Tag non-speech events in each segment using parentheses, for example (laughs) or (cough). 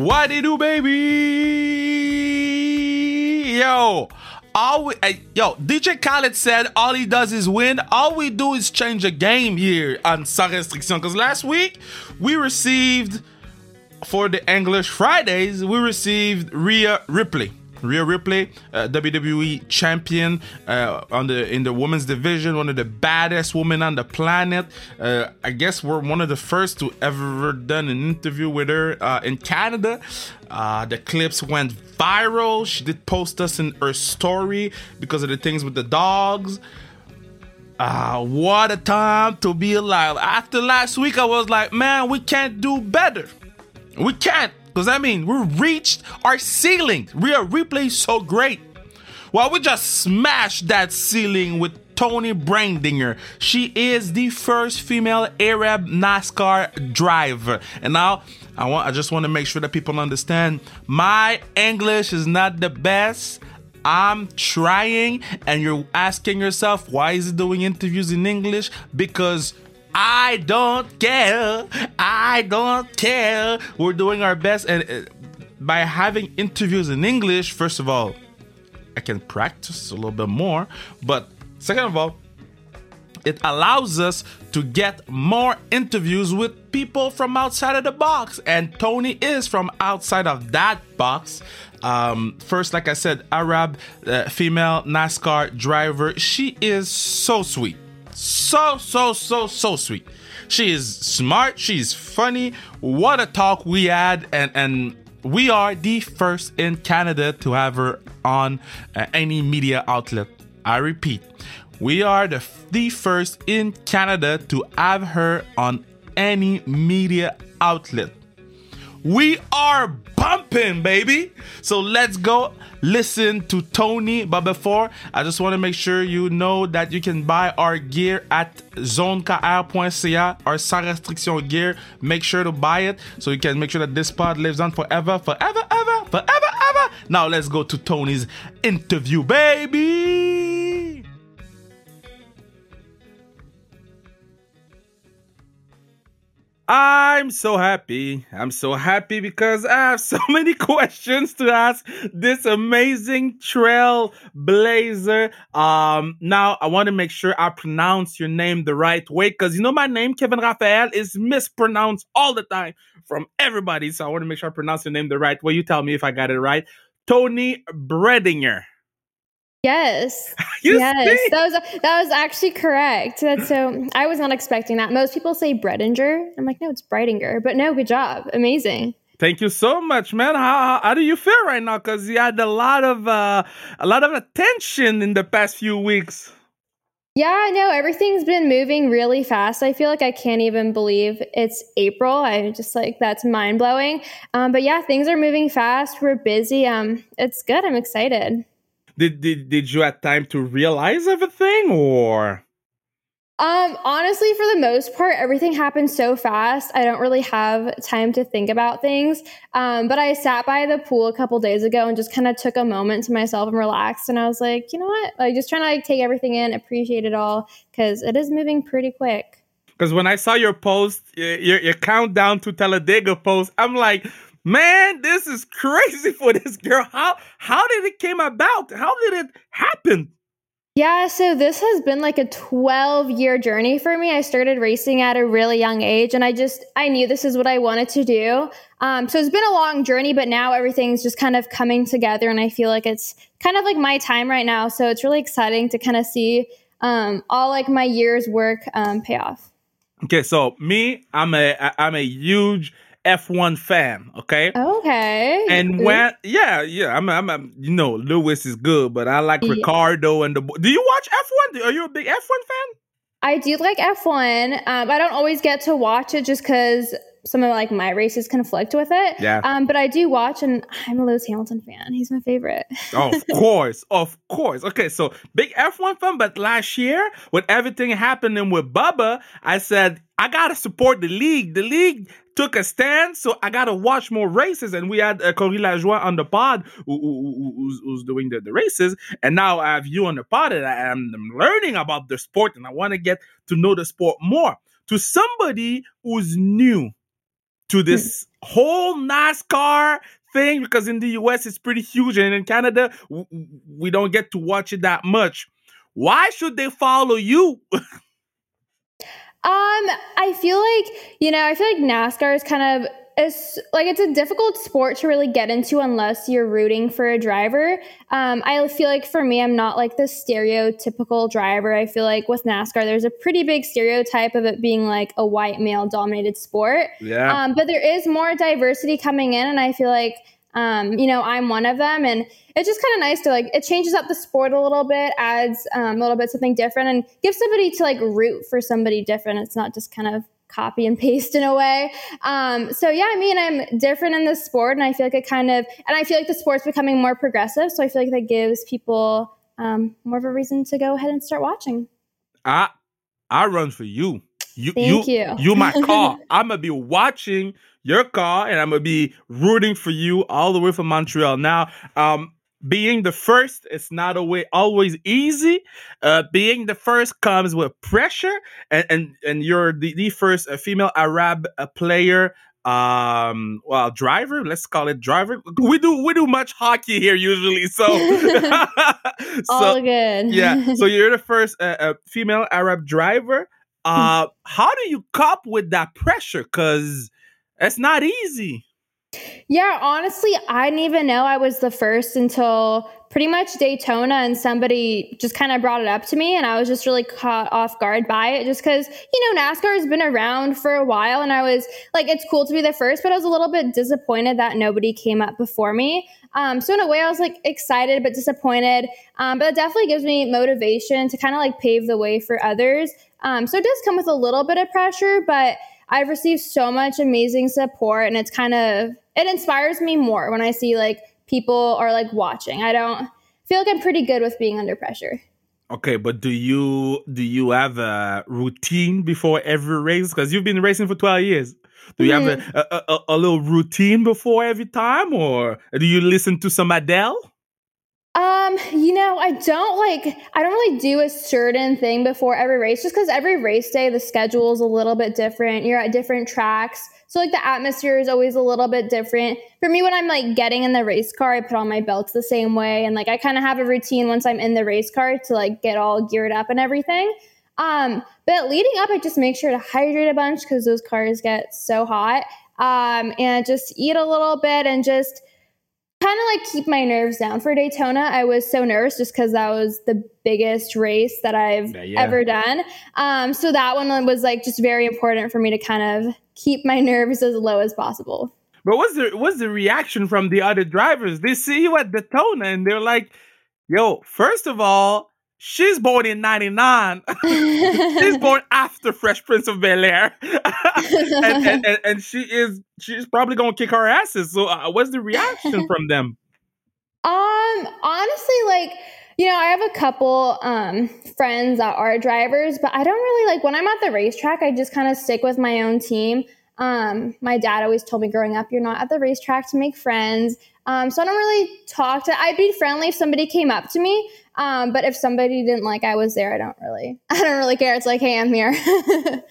What it do, baby? Yo, all we, hey, yo, DJ Khaled said all he does is win. All we do is change a game here on Sans Restriction. Because last week we received for the English Fridays, we received Rhea Ripley. Rhea Ripley, uh, WWE champion uh, on the in the women's division, one of the baddest women on the planet. Uh, I guess we're one of the first to ever done an interview with her uh, in Canada. Uh, the clips went viral. She did post us in her story because of the things with the dogs. Ah, what a time to be alive. After last week, I was like, man, we can't do better. We can't. Because that means we reached our ceiling. Rhea Ripley so great. Well, we just smashed that ceiling with Toni Breidinger. She is the first female Arab NASCAR driver. And now I want I just want to make sure that people understand my English is not the best. I'm trying and you're asking yourself why is he doing interviews in English? Because I don't care. I don't care. We're doing our best. And uh, by having interviews in English, first of all, I can practice a little bit more. But second of all, it allows us to get more interviews with people from outside of the box. And Toni is from outside of that box. Um, first, like I said, Arab uh, female NASCAR driver. She is so sweet so, so, so, so sweet. She is smart. She's funny. What a talk we had. And, and we are the first in Canada to have her on uh, any media outlet. I repeat, we are the, the first in Canada to have her on any media outlet. We are bumping, baby. So let's go listen to Toni. But before, I just want to make sure you know that you can buy our gear at zonekr.ca, our sans restriction gear. Make sure to buy it so you can make sure that this pod lives on forever, forever, ever, forever, ever. Now let's go to Toni's interview, baby. I'm so happy. I'm so happy because I have (laughs) so many questions to ask this amazing trailblazer. Um, now I want to make sure I pronounce your name the right way because you know my name, Kevin Raphael, is mispronounced all the time from everybody. So I want to make sure I pronounce your name the right way. You tell me if I got it right. Toni Breidinger. Yes. (laughs) You yes. That was that was actually correct. That's so I was not expecting that. Most people say Bredinger. I'm like, no, it's Breidinger. But no, good job. Amazing. Thank you so much, man. How, how, how do you feel right now? Because you had a lot of uh, a lot of attention in the past few weeks. Yeah, no, everything's been moving really fast. I feel like I can't even believe it's April. I just like that's mind blowing. Um, but yeah, things are moving fast. We're busy. Um, it's good. I'm excited. Did did did you have time to realize everything, or? Um, honestly, for the most part, everything happened so fast. I don't really have time to think about things. Um, but I sat by the pool a couple days ago and just kind of took a moment to myself and relaxed. And I was like, you know what? Like, just trying to like take everything in, appreciate it all, because it is moving pretty quick. Because when I saw your post, your, your, your countdown to Talladega post, I'm like, man, this is crazy (laughs) for this girl. How how did it came about? How did it happen? Yeah, so this has been like a 12 year journey for me. I started racing at a really young age and I just, I knew this is what I wanted to do. Um, so it's been a long journey, but now everything's just kind of coming together and I feel like it's kind of like my time right now. So it's really exciting to kind of see um, all like my year's work um, pay off. Okay, so me, I'm a, I'm a huge F1 fan. Okay. Okay. And when yeah yeah I'm I'm, I'm you know Lewis is good, but I like Yeah. Ricciardo and the. Do you watch F1? Are you a big F1 fan? I do like F1. Um, I don't always get to watch it just because some of like my races conflict with it. Yeah. Um, but I do watch, and I'm a Lewis Hamilton fan. He's my favorite. of (laughs) course, of course. Okay, so big F1 fan, but last year, with everything happening with Bubba, I said, I gotta support the league. The league took a stand, so I gotta watch more races. And we had uh, Lajoie on the pod who, who- who- who's, who's doing the, the races. And now I have you on the pod, and I am learning about the sport, and I wanna get to know the sport more. To somebody who's new to this whole NASCAR thing because in the US it's pretty huge and in Canada we don't get to watch it that much. Why should they follow you? (laughs) Um, I feel like, you know, I feel like NASCAR is kind of it's like it's a difficult sport to really get into unless you're rooting for a driver. Um, I feel like for me, I'm not like the stereotypical driver. I feel like with NASCAR, there's a pretty big stereotype of it being like a white male dominated sport. Yeah. Um, but there is more diversity coming in, and I feel like um, you know, I'm one of them, and it's just kind of nice to like it changes up the sport a little bit, adds um, a little bit something different, and gives somebody to like root for somebody different. It's not just kind of copy and paste in a way. Um, so yeah, I mean, I'm different in the sport, and I feel like it kind of, and I feel like the sport's becoming more progressive. So I feel like that gives people um, more of a reason to go ahead and start watching. I I run for you. You Thank you you. you my (laughs) car. I'm gonna be watching your car and I'm gonna be rooting for you all the way from Montreal. Now, um, being the first it's not always always easy uh being the first comes with pressure and and, and you're the, the first uh, female arab uh, player um well driver let's call it driver we do we do much hockey here usually so (laughs) (laughs) All good. yeah so (laughs) you're the first uh, uh, female arab driver uh how do you cope with that pressure because it's not easy Yeah, honestly, I didn't even know I was the first until pretty much Daytona, and somebody just kind of brought it up to me, and I was just really caught off guard by it, just because you know NASCAR has been around for a while, and I was like, it's cool to be the first, but I was a little bit disappointed that nobody came up before me. Um, so in a way, I was like excited but disappointed, um, but it definitely gives me motivation to kind of like pave the way for others. Um, so it does come with a little bit of pressure, but I've received so much amazing support, and it's kind of it inspires me more when I see like people are like watching. I don't feel like I'm pretty good with being under pressure. Okay, but do you do you have a routine before every race? Because you've been racing for twelve years. Do you Mhm. have a, a, a, a little routine before every time, or do you listen to some Adele? Um, you know, I don't like I don't really do a certain thing before every race just because every race day the schedule is a little bit different. You're at different tracks. So like the atmosphere is always a little bit different. For me when I'm like getting in the race car, I put on my belts the same way and like I kind of have a routine once I'm in the race car to like get all geared up and everything. Um, but leading up I just make sure to hydrate a bunch cuz those cars get so hot. Um, and just eat a little bit and just kind of like keep my nerves down for Daytona. I was so nervous just because that was the biggest race that I've Yeah, yeah. ever done. Um, so that one was like just very important for me to kind of keep my (laughs) nerves as low as possible. But what's the what's the reaction from the other drivers? They see you at Daytona and they're like, "Yo, first of all, she's born in '99. (laughs) she's (laughs) born after Fresh Prince of Bel Air, (laughs) and, and, and, and she is she's probably gonna kick our asses. So, uh, what's the reaction from them? Um, honestly, like, you know, I have a couple um friends that are drivers, but I don't really like when I'm at the racetrack, I just kind of stick with my own team. Um, my dad always told me growing up, you're not at the racetrack to make friends. Um, so I don't really talk to I'd be friendly if somebody came up to me. Um, but if somebody didn't like I was there, I don't really (laughs) I don't really care. It's like, hey, I'm here. (laughs)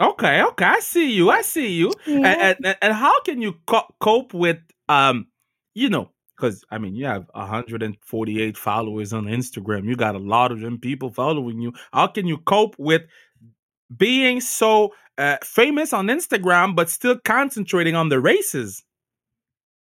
Okay, okay, I see you. I see you. Yeah. And, and and how can you co- cope with um, you know, because I mean, you have 148 followers on Instagram. You got a lot of them people following you. How can you cope with being so uh, famous on Instagram but still concentrating on the races?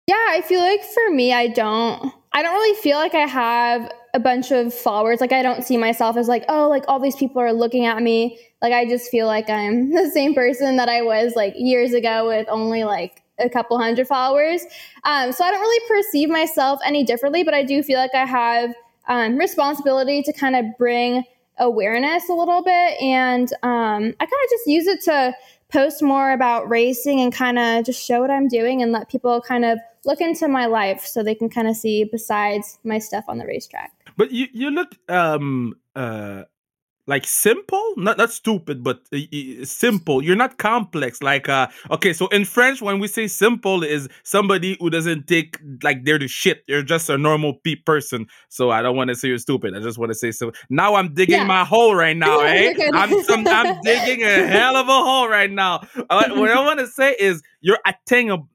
Yeah, I feel like for me, I don't, I don't really feel like I have a bunch of followers. Like, I don't see myself as like, oh, like all these people are looking at me. Like, I just feel like I'm (laughs) the same person that I was like years ago with only like a couple hundred followers. Um, so I don't really perceive myself any differently, but I do feel like I have um, responsibility to kind of bring awareness a little bit. And um, I kind of just use it to post more about racing and kind of just show what I'm doing and let people kind of look into my life so they can kind of see besides my stuff on the racetrack. But you you look um uh like simple? Not not stupid but uh, simple. You're not complex like uh okay so in french when we say simple is somebody who doesn't take like they're the shit. You're just a normal pe- person. So i don't want to say you're stupid. I just want to say so now i'm digging Yeah. my hole right now (laughs) eh? I'm some, i'm digging a hell of a hole right now. Uh, what i want to say is you're attainable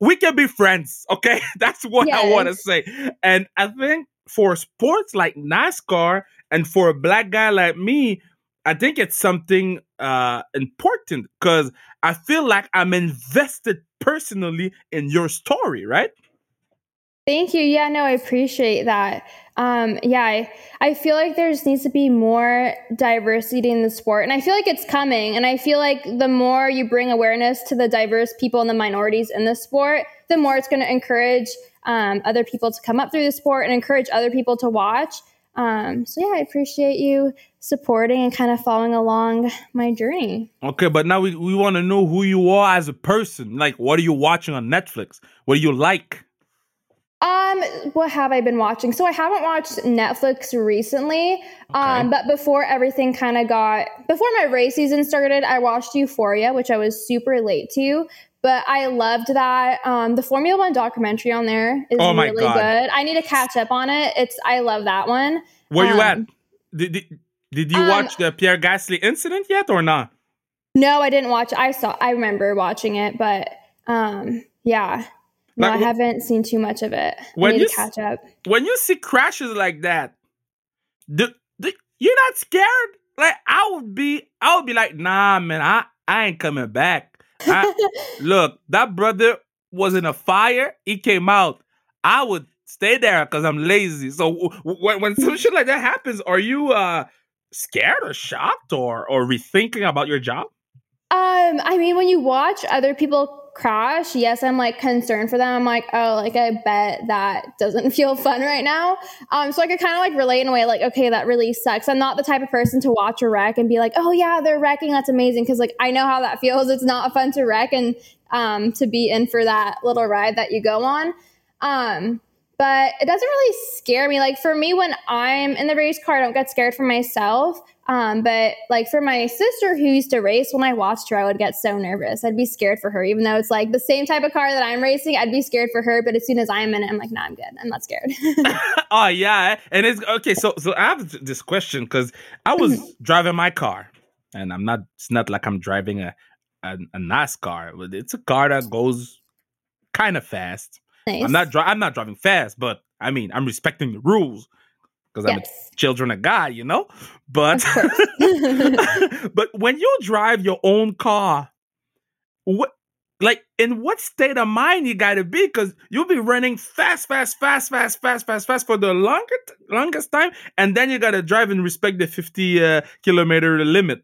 we can be friends okay? (laughs) That's what i want to say. And i think for sports like nascar and for a black guy like me, I think it's something uh, important because I feel like I'm invested personally in your story, right? Thank you. Yeah, no, I appreciate that. Um, yeah, I, I feel like there just needs to be more diversity in the sport. And I feel like it's coming. And I feel like the more you bring awareness to the diverse people and the minorities in the sport, the more it's going to encourage um, other people to come up through the sport and encourage other people to watch. Um, so, yeah, I appreciate you supporting and kind of following along my journey. Okay, but now we, we want to know who you are as a person. Like, what are you watching on Netflix? What do you like? Um, what have I been watching? So I haven't watched Netflix recently. Um, but before everything kind of got before my race season started, I watched Euphoria, which I was super late to. But I loved that. Um, the Formula One documentary on there is Oh really God. good. I need to catch up on it. It's I love that one. Where you at? Um, Did, did, did you um, watch the Pierre Gasly incident yet or not? No, I didn't watch. I saw. I remember watching it, but um, yeah. No, Like, I haven't seen too much of it. When need you to catch up. When you see crashes like that, the, the, you're not scared? Like, I would be, I would be like, nah, man, I, I ain't coming back. I, look, that brother was in a fire. He came out. I would stay there because I'm lazy. So when, when some shit like that happens, are you uh scared or shocked or or rethinking about your job? Um, I mean, when you watch other people crash, yes, I'm like concerned for them. I'm like, oh, like I bet that doesn't (laughs) feel fun right now. Um, so I could kind of like relate in a way, like, okay, that really sucks. I'm not the type of person to watch a wreck and be like, oh yeah, they're wrecking. That's amazing. Cause like I know how that feels. It's not fun to wreck and um to be in for that little ride that you go on. Um, but it doesn't really scare me. Like for me, when I'm in the race car, I don't get scared for myself. Um, but like for my sister who used to race, when I watched her, I would get so nervous. I'd be scared for her, even though it's like the same type of car that I'm racing. I'd be scared for her, but as soon as I'm in it, I'm like, nah, I'm good. I'm not scared. (laughs) (laughs) oh yeah, and it's okay. So so I have this question because I was driving my car, and I'm not. It's not like I'm driving a a, a NASCAR, but it's a car that goes kind of fast. nice. I'm not. Dri- I'm not driving fast, but I mean, I'm respecting the rules because I'm a children of God, you know. But (laughs) (laughs) but when you drive your own car, what like in what state of mind you got to be? Because you'll be running fast, fast, fast, fast, fast, fast, fast for the longest longest time, and then you got to drive and respect the 50 uh, kilometer limit.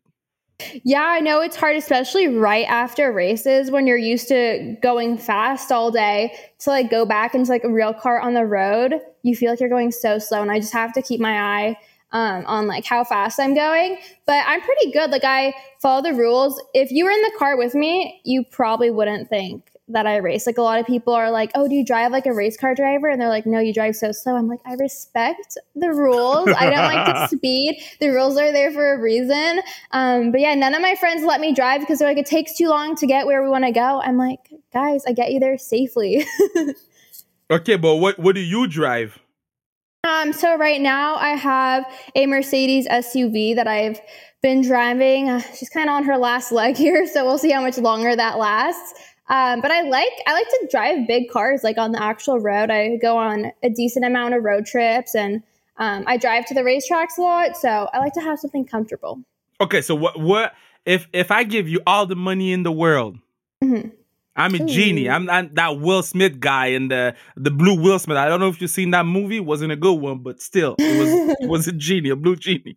Yeah, I know it's hard, especially right after races when you're used to going fast all day to like go back into like a real car on the road. You feel like you're going so slow, and I just have to keep my eye um, on like how fast I'm going. But I'm pretty good. Like I follow the rules. If you were in the car with me, you probably wouldn't think that I race. Like a lot of people are like, "Oh, do you drive like a race car driver?" And they're like, "No, you drive so slow." I'm like, "I respect the rules. I don't like to (laughs) speed. The rules are there for a reason." Um, but yeah, none of my friends let me drive because they're like, "It takes too long to get where we want to go." I'm like, "Guys, I get you there safely." (laughs) Okay, but what what do you drive? Um, so right now I have a Mercedes SUV that I've been driving. Uh, she's kind of on her last leg here, (laughs) so we'll see how much longer that lasts. Um, but I like I like to drive big cars, like on the actual road. I go on a decent amount of road trips, and um, I drive to the racetracks a lot. So I like to have something comfortable. Okay, so what what if if I give you all the money in the world? Mhm. I'm a genie. Ooh. I'm that Will Smith guy in the the blue Will Smith. I don't know if you've seen that movie. It wasn't a good one, but still, it was it was a (laughs) genie, a blue genie.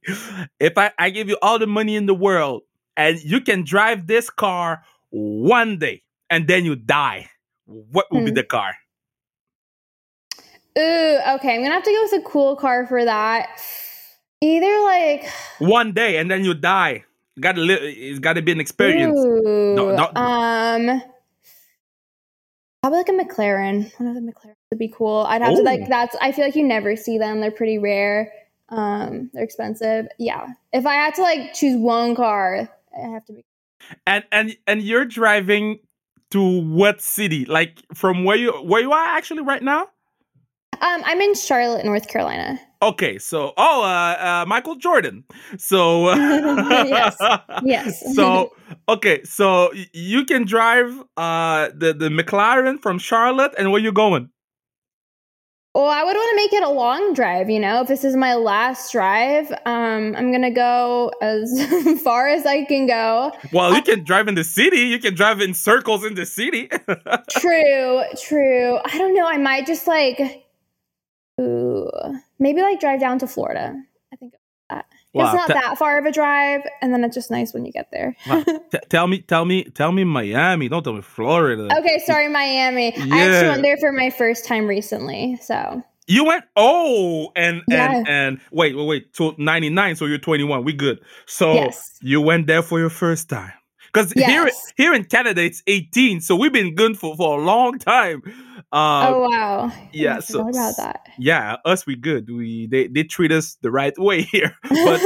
If I I give you all the money in the world and you can drive this car one day and then you die, what would be Hmm. the car? Ooh, okay. I'm gonna have to go with a cool car for that. Either like One day and then you die. You gotta live. It's got to be an experience. Ooh, No, no. um, probably like a McLaren. One of the McLaren would be cool. I'd have to like that's. I feel like you never see them. They're pretty rare. Um, they're expensive. Yeah. If I had to like choose one car, I have to be. And and and you're driving to what city? Like from where you where you are actually right now? Um, I'm in Charlotte, North Carolina. Okay, so oh, uh, uh Michael Jordan. So (laughs) yes, (laughs) yes. so okay, so you can drive uh the the McLaren from Charlotte, and where you going? Well, I would want to make it a long drive, you know. If this is my last drive, um, I'm gonna go as (laughs) far as I can go. Well, you can drive in the city. You can drive in circles in the city. (laughs) true, true. I don't know. I might just like, ooh, maybe like drive down to Florida. I think that. Wow. It's not T- that far of a drive, and then it's just nice when you get there. wow. (laughs) T- tell me, tell me, tell me Miami. Don't tell me Florida. Okay, sorry, Miami. Yeah. I actually went there for my first time recently. So you went oh and yeah. and and wait wait wait to 99 so you're 21 we good so yes. you went there for your first time because yes. here here in Canada it's 18 so we've been good for, for a long time uh, oh wow! Yeah, so about that. Yeah, us we good. We they they treat us the right way here. (laughs) But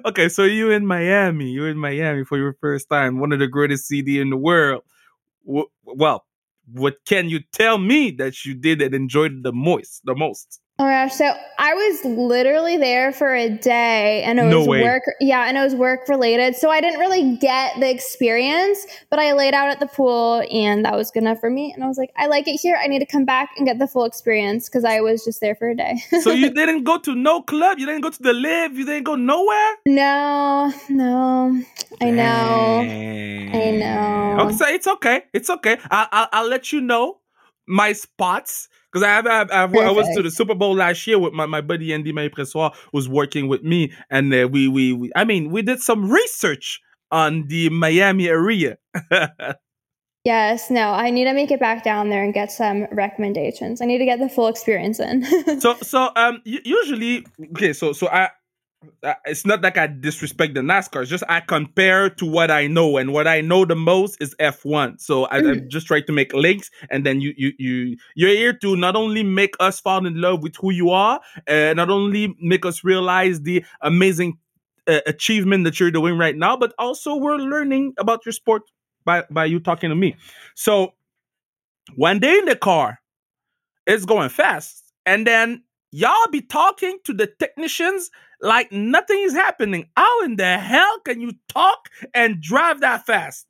(laughs) okay, so you in Miami? You in Miami for your first time? One of the greatest CD in the world. well, what can you tell me that you did and enjoyed the most? The most? Oh my gosh. So I was literally there for a day and it was no work. Yeah. And it was work related. So I didn't really get the experience, but I laid out at the pool and that was good enough for me. And I was like, I like it here. I need to come back and get the full experience because I was just there for a day. (laughs) so you didn't go to no club? You didn't go to the live? You didn't go nowhere? No, no. I know. I know. Okay, so it's okay. It's okay. I, I, I'll let you know my spots because I have, I, have, I, was to the Super Bowl last year with my, my buddy Andy Maypressoir was working with me, and uh, we, we we I mean we did some research on the Miami area. (laughs) yes, no, I need to make it back down there and get some recommendations. I need to get the full experience in. (laughs) so so um usually okay so so I it's not like I disrespect the NASCAR. It's just I compare to what I know, and what I know the most is F1. So I, mm. I just try to make links, and then you you you you're here to not only make us fall in love with who you are, and uh, not only make us realize the amazing uh, achievement that you're doing right now, but also we're learning about your sport by by you talking to me. So one day in the car, it's going fast, and then y'all be talking to the technicians like nothing is happening. How in the hell can you talk and drive that fast?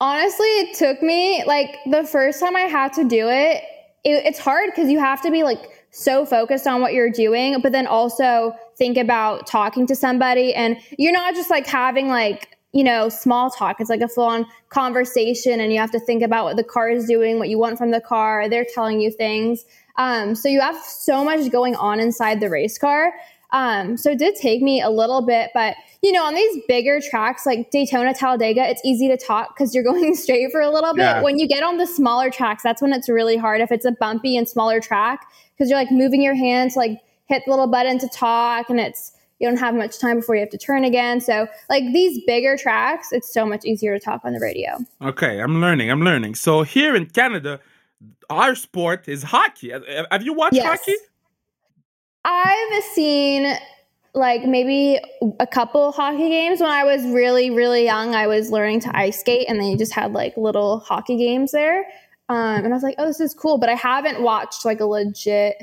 Honestly, it took me like the first time I had to do it, it it's hard because you have to be like so focused on what you're doing, but then also think about talking to somebody. And you're not just like having like, you know, small talk. It's like a full on conversation, and you have to think about what the car is doing, what you want from the car. They're telling you things. Um, so you have so much going on inside the race car. Um, so it did take me a little bit, but you know, on these bigger tracks like Daytona, Talladega, it's easy to talk because you're (laughs) going straight for a little bit. Yeah. When you get on the smaller tracks, that's when it's really hard. If it's a bumpy and smaller track, because you're like moving your hands to like hit the little button to talk, and it's you don't have much time before you have to turn again. So, like these bigger tracks, it's so much easier to talk on the radio. Okay, I'm learning. I'm learning. So here in Canada, our sport is hockey. Have you watched yes. hockey? I've seen like maybe a couple hockey games when I was really, really young. I was learning to ice skate, and they just had like little hockey games there. Um, and I was like, oh, this is cool. But I haven't watched like a legit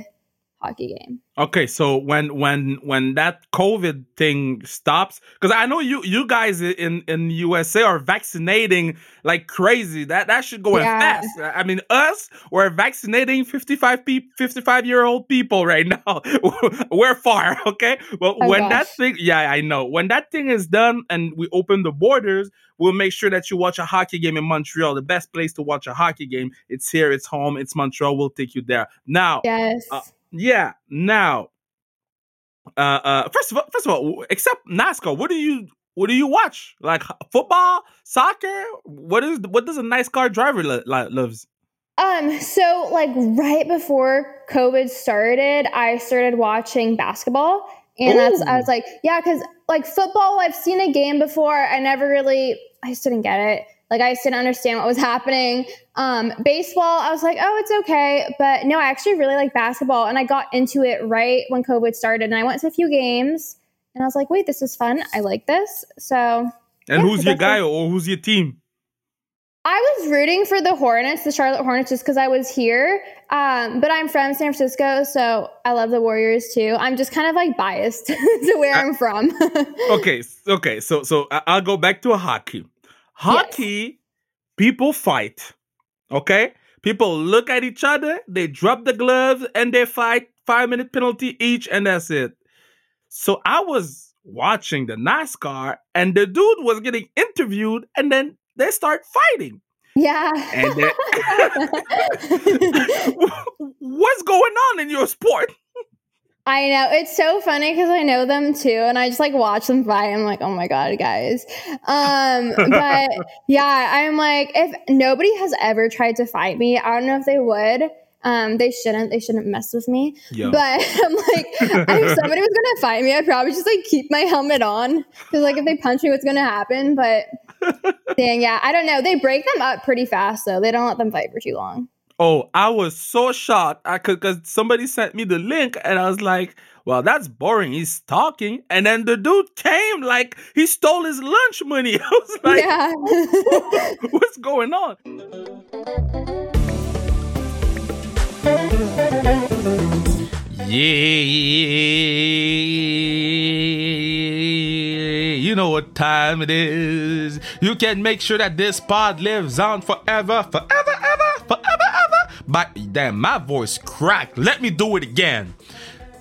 hockey game. Okay, so when when when that COVID thing stops, because I know you you guys in in USA are vaccinating like crazy. That that should go yeah. fast. I mean, us we're vaccinating 55 people, 55 year old people right (laughs) now. we're far, okay. But oh when gosh. that thing, yeah, I know. When that thing is done and we open the borders, we'll make sure that you watch a hockey game in Montreal. The best place to watch a hockey game. It's here. It's home. It's Montreal. We'll take you there. Now, yes. Uh, yeah. Now, uh, uh, first of all, first of all, except NASCAR, what do you what do you watch? Like football, soccer? What is what does a NASCAR driver lo- lo- loves? Um, so like right before COVID started, I started watching basketball, and Ooh. that's I was like, yeah, because like football, I've seen a game before. I never really, I just didn't get it. Like I just didn't understand what was happening. Um, baseball, I was like, oh, it's okay. But no, I actually really like basketball. And I got into it right when COVID started. And I went to a few games and I was like, wait, this is fun. I like this. So. And yeah, who's your guy or who's your team? I was rooting for the Hornets, the Charlotte Hornets, just because I was here. Um, but I'm from San Francisco, so I love the Warriors too. I'm just kind of like biased (laughs) to where I'm from. (laughs) okay, okay. So so I- I'll go back to a hockey. Hockey, people fight. Okay, people look at each other, they drop the gloves, and they fight. Five minute penalty each, and that's it. So I was watching the NASCAR, and the dude was getting interviewed, and then they start fighting. yeah. And then, (laughs) (laughs) what's going on in your sport? I know. It's so funny because I know them too. And I just like watch them fight. I'm like, oh my God, guys. Um, but (laughs) yeah, I'm like, if nobody has ever tried to fight me, I don't know if they would. Um, they shouldn't. They shouldn't mess with me. Yeah. But (laughs) I'm like, if (laughs) somebody was gonna fight me, I'd probably just like keep my helmet on because like if they punch me, what's gonna happen? But dang, yeah, I don't know. They break them up pretty fast though. They don't let them fight for too long. Oh, I was so shocked. I could because somebody sent me the link, and I was like, "Well, that's boring." He's talking, and then the dude came like he stole his lunch money. (laughs) I was like, yeah. (laughs) "What's going on?" Yeah, you know what time it is. You can make sure that this pod lives on forever, forever, forever, But damn, my voice cracked. Let me do it again.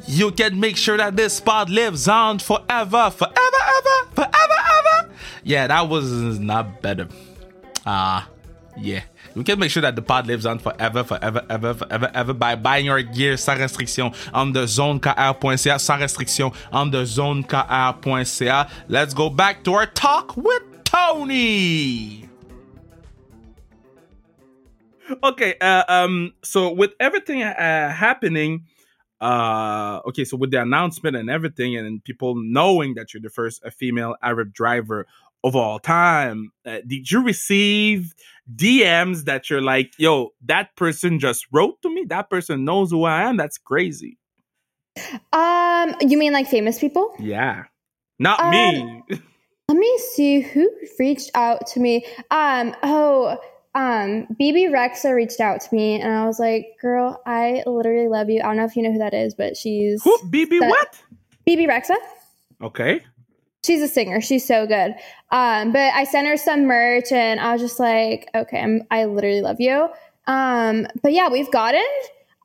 You can make sure that this pod lives on forever, forever, ever, forever, ever. Yeah, that was not better. Ah, yeah. We can make sure that the pod lives on forever, forever, ever, forever, ever by buying your gear sans restriction on the zonekr.ca, sans restriction on the zonekr.ca. Let's go back to our talk with Toni. Okay. Uh, um. So with everything uh, happening, uh, okay. So with the announcement and everything, and people knowing that you're the first uh, female Arab driver of all time, uh, did you receive DMs that you're like, "Yo, that person just wrote to me. That person knows who I am. That's crazy." Um, you mean like famous people? Yeah. Not Um, me. Let me see who reached out to me. Um, oh, um, Bebe Rexha reached out to me, and I was like, "Girl, I literally love you." I don't know if you know who that is, but she's Who? BB that- what? Bebe Rexha. Okay. She's a singer. She's so good. Um, but I sent her some merch, and I was just like, "Okay, I'm, I literally love you." Um, but yeah, we've gotten.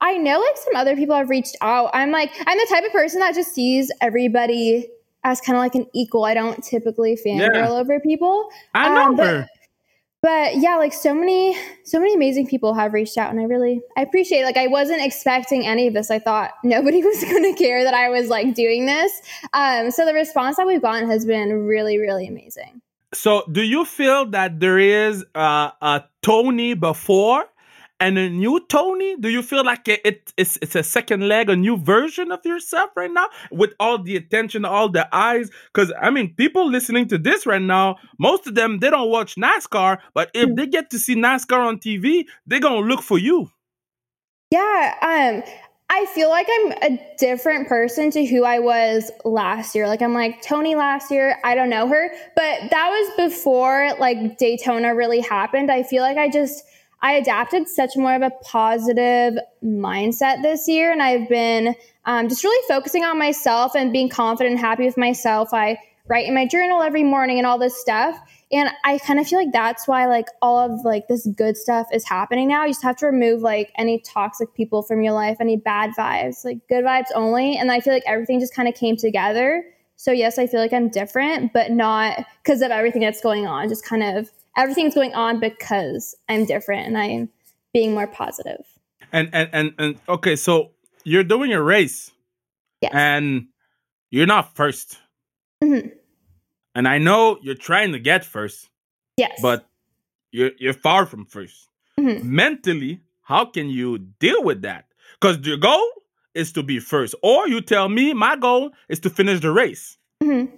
I know like some other people have reached out. I'm like, I'm the type of person that just sees everybody as kind of like an equal. I don't typically fangirl Yeah. over people. I know Um, her. But yeah like so many so many amazing people have reached out and i really i appreciate it. like i wasn't expecting any of this. I thought (laughs) nobody was going to care that i was like doing this. Um so the response that we've gotten has been really really amazing. So, do you feel that there is uh, a Toni before and a new Toni? Do you feel like it, it- it's it's a second leg, a new version of yourself right now, with all the attention, all the eyes? Because I mean, people listening to this right now, most of them they don't watch NASCAR, but if they get to see NASCAR on TV, they're gonna look for you. yeah um i feel like i'm a different person to who i was last year like i'm like toni last year i don't know her but that was before like daytona really happened i feel like i just I adapted such more of a positive mindset this year, and I've been um, just really focusing on myself and being confident and happy with myself. I write in my journal every morning and all this stuff, and I kind of feel like that's why like all of like this good stuff is happening now. You just have to remove like any toxic people from your life, any bad vibes, like good vibes only. And I feel like everything just kind of came together. So yes, I feel like I'm different, but not because of everything that's going on. Just kind of everything's going on because I'm different and I'm being more positive. And and and, and okay, so you're doing a race, Yes. and you're not 1st Mhm. and I know you're trying to get first. yes. but you're you're far from 1st Mhm. Mentally, how can you deal with that? Because your goal is to be first, or you tell me my goal is to finish the race. Mhm.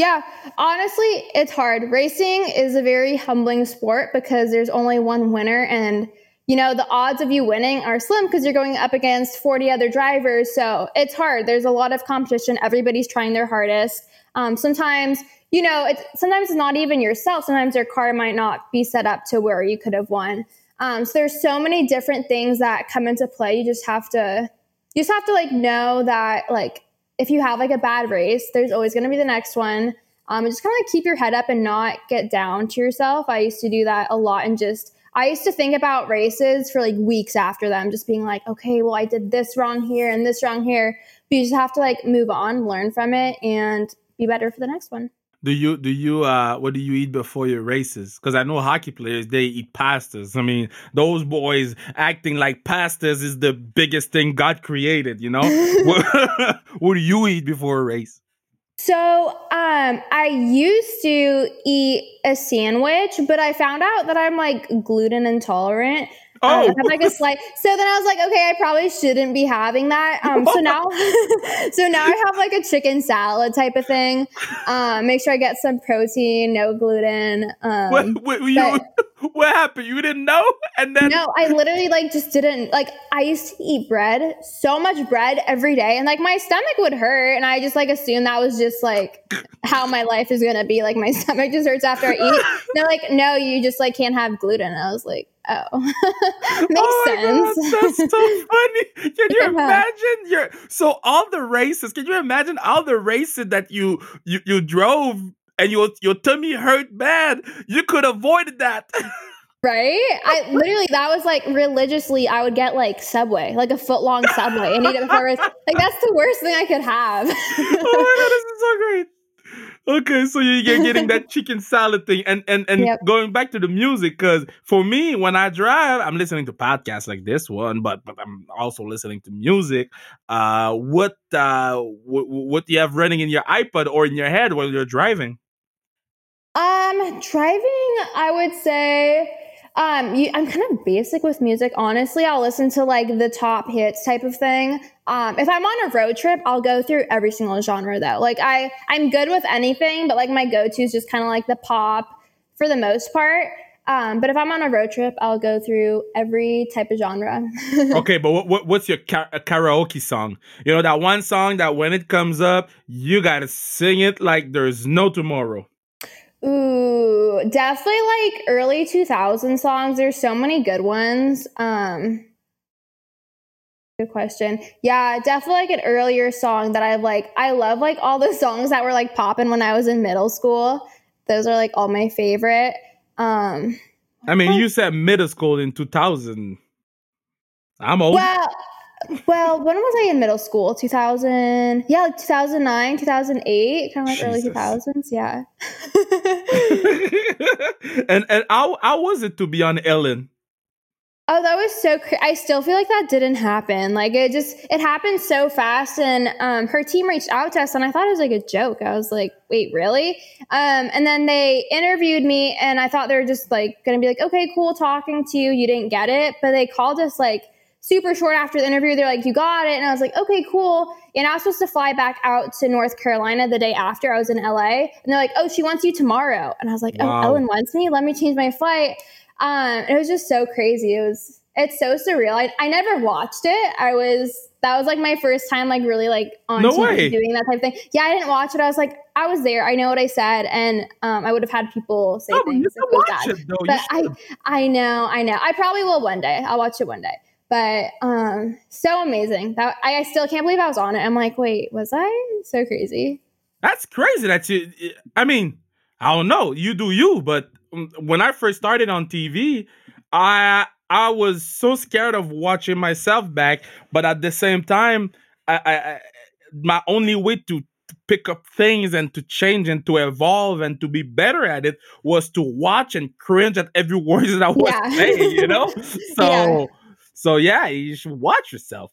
Yeah, honestly, it's hard. Racing is a very humbling sport because there's only one winner and you know, the odds of you winning are slim because you're going up against 40 other drivers. So it's hard. There's a lot of competition. Everybody's trying their hardest. Um, sometimes, you know, it's sometimes it's not even yourself. Sometimes your car might not be set up to where you could have won. Um, so there's so many different things that come into play. You just have to, you just have to like know that like if you have like a bad race, there's always going to be the next one. Um, and just kind of like keep your head up and not get down to yourself. I used to do that a lot and just I used to think about races for like weeks after them, just being like, okay, well, I did this wrong here and this wrong here. But you just have to like move on, learn from it, and be better for the next one. Do you do you uh what do you eat before your races? Because I know hockey players they eat pastas. I mean, those boys acting like pastas is the biggest thing God created. You know, (laughs) what, (laughs) what do you eat before a race? So um, I used to eat a sandwich, but I found out that I'm like gluten intolerant. Oh, um, like a slight. So then I was like, okay, I probably shouldn't be having that. Um, so now, (laughs) so now I have like a chicken salad type of thing. Um, make sure I get some protein, no gluten. Um, what, what, you, (laughs) what happened? You didn't know, and then no, I literally like just didn't like. I used to eat bread, so much bread every day, and like my stomach would hurt, and I just like assumed that was just like how my life is gonna be. Like my (laughs) stomach just hurts after I eat. they're like, no, you just like can't have gluten. And I was like, Oh, (laughs) (laughs) makes oh sense. God, that's so (laughs) funny. Can you yeah. imagine your so all the races? Can you imagine all the races that you you, you drove and your your tummy hurt bad? You could avoid that. Right? I literally that was like religiously I would get like Subway, like a foot long Subway and eat it before like that's the worst thing I could have. oh my god, this is so great. Okay, so you're getting that (laughs) chicken salad thing, and and and yep. going back to the music, because for me, when I drive, I'm listening to podcasts like this one, but but I'm also listening to music. Uh, what uh, what, what do you have running in your iPod or in your head while you're driving? Um, driving, I would say um, you, I'm kind of basic with music. Honestly, I'll listen to like the top hits type of thing. Um, if I'm on a road trip, I'll go through every single genre though. Like I, I'm good with anything, but like my go-to is just kind of like the pop for the most part. Um, but if I'm on a road trip, I'll go through every type of genre. (laughs) okay, but what, what, what's your karaoke song? You know that one song that when it comes up, you gotta sing it like there's no tomorrow. Ooh, definitely like early 2000 songs. There's so many good ones. Um Good question. Yeah, definitely like an earlier song that I like. I love like all the songs that were like popping when I was in middle school. Those are like all my favorite. Um I mean, you said middle school in 2000. I'm old. Well, well, when was I in middle school? 2000, yeah, like 2009, 2008, kind of like Jesus. early 2000s. Yeah. (laughs) and and how, how was it to be on Ellen? Oh, that was so crazy. I still feel like that didn't happen. Like it just, it happened so fast. And um, her team reached out to us and I thought it was like a joke. I was like, wait, really? Um, and then they interviewed me and I thought they were just like going to be like, okay, cool talking to you. You didn't get it. But they called us like super short after the interview, they're like, You got it. And I was like, Okay, cool. And I was supposed to fly back out to North Carolina the day after I was in LA. And they're like, Oh, she wants you tomorrow. And I was like, oh, wow. Oh, Ellen wants me. Let me change my flight. Um, it was just so crazy. It was, it's so surreal. I, I never watched it. I was, that was like my first time, like really like on no TV way. doing that type of thing. Yeah, I didn't watch it. I was like, I was there. I know what I said, and um, I would have had people say oh, things. You watch it, though. But I, I know, I know. I probably will one day. I'll watch it one day but um so amazing. That I, I, still can't believe i was on it. I'm like wait was i? So crazy. That's crazy that you i mean i don't know. You do you but um, when i first started on tv i i was so scared of watching myself back but at the same time i, I my only way to pick up things and to change and to evolve and to be better at it was to watch and cringe at every (laughs) word that I was yeah. saying, you know? (laughs) So yeah so yeah, you should watch yourself.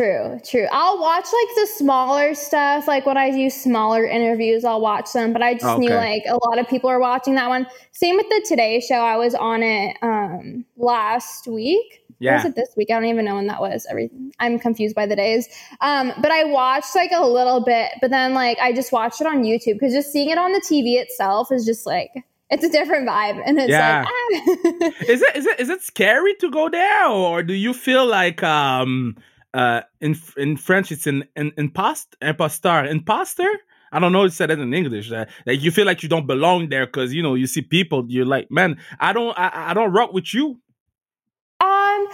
True, true. I'll watch like the smaller stuff, like when I do smaller interviews, I'll watch them. But I just okay. knew like a lot of people are watching that one. Same with the Today Show. I was on it um last week. Yeah. was it this week? I don't even know when that was. Everything I'm confused by the days. Um, but I watched like a little bit, but then like I just watched it on YouTube because just seeing it on the TV itself is just like it's a different vibe, and it's Yeah. like ah. (laughs) is it is it is it scary to go there, or do you feel like um uh in in French it's an an impost impostor imposter? I don't know. you said it in English. Uh, like you feel like you don't belong there because you know you see people. You're like, man, I don't I, I don't rock with you. Um,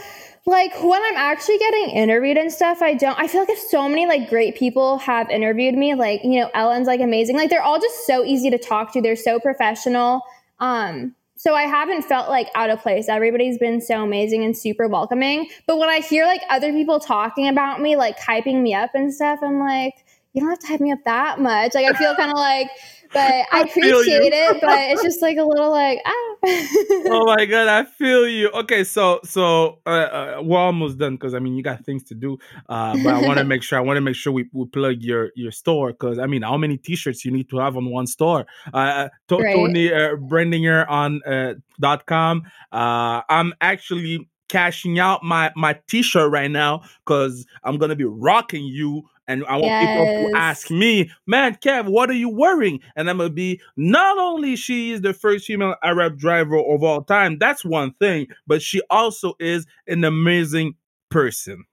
like when I'm actually getting interviewed and stuff, I don't. I feel like if so many like great people have interviewed me, like you know, Ellen's like amazing. Like they're all just so easy to talk to. They're so professional. Um, so I haven't felt like out of place. Everybody's been so amazing and super welcoming. But when I hear like other people talking about me, like hyping me up and stuff, I'm like, you don't have to hype me up that much. Like I feel kind of like, but I, appreciate it. But it's just like a little like ah. oh (laughs) my god, I feel you. Okay, so so uh, uh, we're almost done because I mean you got things to do. Uh, but I want to (laughs) make sure I want to make sure we, we plug your your store because I mean how many t-shirts you need to have on one store? Uh, to- Right. Toni uh, Breidinger on uh, dot com. Uh, I'm actually cashing out my my t-shirt right now because I'm gonna be rocking you. And I want people to ask me, man, Kev, what are you wearing? And I'm gonna be not only she is the first female Arab driver of all time, that's one thing, but she also is an amazing person.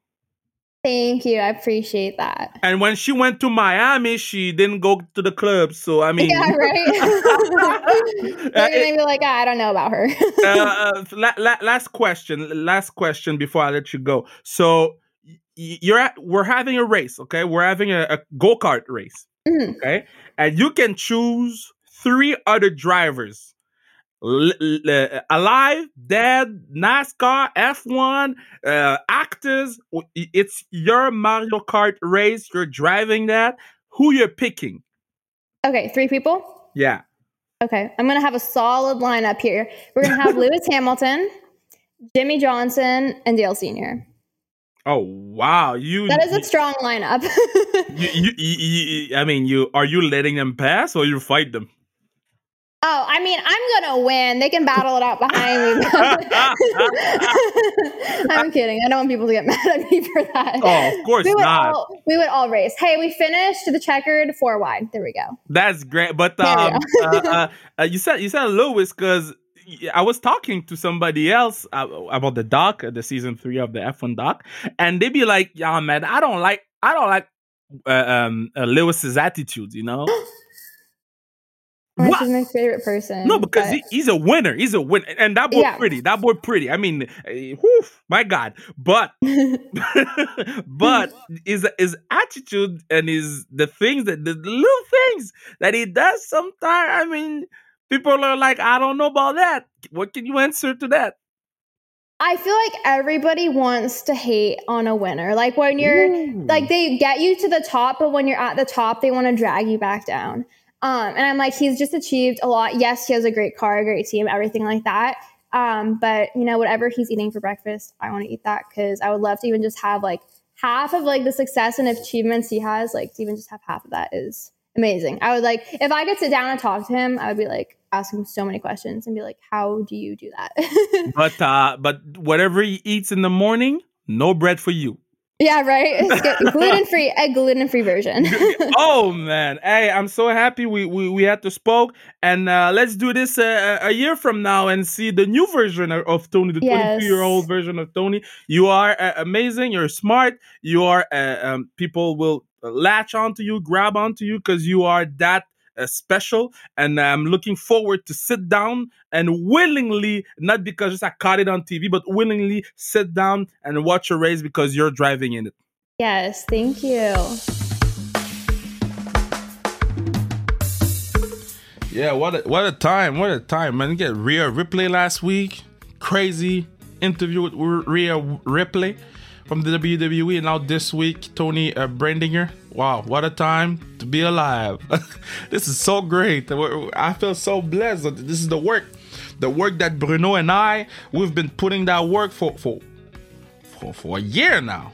Thank you. I appreciate that. And when she went to Miami, she didn't go to the club. So I mean, Yeah, right. (laughs) (laughs) They're gonna be like, "Ah, I don't know about her. uh, uh, la- la- last question, last question before I let you go. So you're at, we're having a race, okay? We're having a, a go kart race, Mhm. okay? And you can choose three other drivers. L- l- uh, alive, dead, NASCAR, F1, uh, actors. It's your Mario Kart race. You're driving that. Who you're picking? okay, three people. Yeah. Okay, I'm gonna have a solid lineup here. We're gonna have (laughs) Lewis Hamilton, Jimmie Johnson, and Dale Senior. Oh wow, you. That is a strong lineup. (laughs) you, you, you, I mean, you are you letting them pass or you fight them? oh, I mean, I'm gonna win. They can battle it out behind me. (laughs) I'm kidding. I don't want people to get (laughs) mad at me for that. Oh, of course we would not. all we would all race. Hey, we finished the checkered four wide. There we go. That's great. But um, uh, uh, uh, you said you said Lewis because I was talking to somebody else uh, about the doc, uh, the season three of the F1 doc, and they'd be like, "Yeah, man, I don't like, I don't like uh, um, uh, Lewis's attitude, you know." Is my favorite person. No, because but- he, he's a winner. He's a winner, and that boy Yeah. pretty. That boy pretty. I mean, eh, whew, my God. But, (laughs) (laughs) but his his attitude and his the things that the little things that he does. Sometimes, I mean, people are like, I don't know about that. What can you answer to that? I feel like everybody wants to hate on a winner. Like when you're like they get you to the top, but when you're at the top, they want to drag you back down. Um, and I'm like, he's just achieved a lot. Yes, he has a great car, a great team, everything like that. Um, but you know, whatever he's eating for breakfast, I want to eat that because I would love to even just have like half of like the success and achievements he has. Like to even just have half of that is amazing. I would like if I could sit down and talk to him, I would be like ask him so many questions and be like, how do you do that? (laughs) but uh, but whatever he eats in the morning, no bread for you. Yeah, right. (laughs) gluten free, a gluten free version. (laughs) oh man hey i'm so happy we we, we had to spoke and uh let's do this uh, a year from now and see the new version of- of toni the 22 Yes. year old version of toni you are uh, amazing you're smart you are uh, um, people will latch onto you grab onto you because you are that uh, special and i'm looking forward to sit down and willingly not because just i caught it on tv but willingly sit down and watch a race because you're driving in it yes, thank you. Yeah, what a, what a time! What a time, man! Get Rhea Ripley last week. Crazy interview with R- Rhea Ripley from the WWE. And now this week, Toni uh, Breidinger. Wow, what a time to be alive! (laughs) this is so great. I feel so blessed. This is the work, the work that Bruno and I we've been putting that work for for for, for a year now.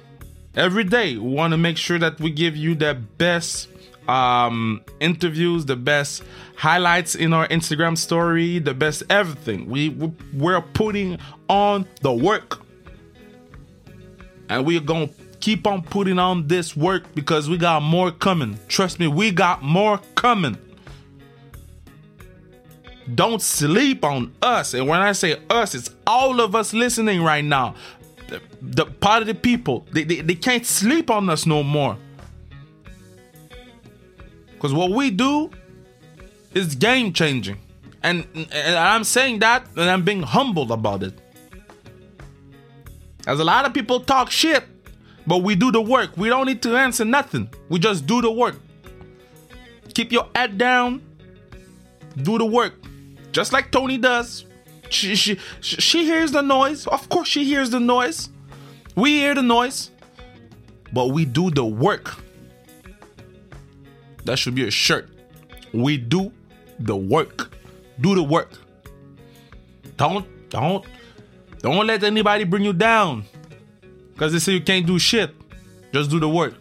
Every day, we want to make sure that we give you the best um interviews the best highlights in our instagram story the best everything we we- we're putting on the work And we're gonna keep on putting on this work because we got more coming. Trust me, we got more coming. Don't sleep on us. And when I say us, it's all of us listening right now. The, the part of the people, they, they, they can't sleep on us no more. Because what we do is game changing. And, and I'm saying that and I'm being humbled about it. As a lot of people talk shit, but we do the work. We don't need to answer nothing. We just do the work. Keep your head down. Do the work. Just like Toni does. She, she, she hears the noise. Of course, she hears the noise. We hear the noise. But we do the work. That should be a shirt. We do the work. Do the work. Don't, don't, don't let anybody bring you down. Because they say you can't do shit. Just do the work.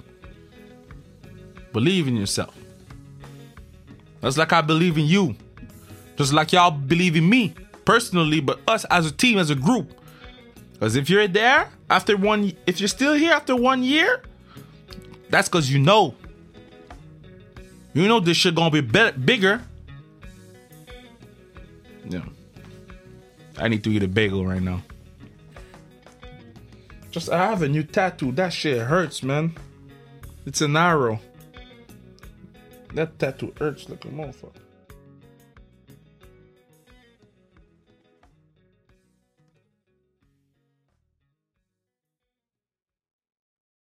Believe in yourself. That's like I believe in you. Just like y'all believe in me personally, but us as a team, as a group. Because if you're there after one, if you're still here after one year, that's because you know. You know this shit gonna be better, bigger. Yeah. I need to eat a bagel right now. Just I have a new tattoo. That shit hurts, man. It's an arrow. That tattoo hurts like a motherfucker.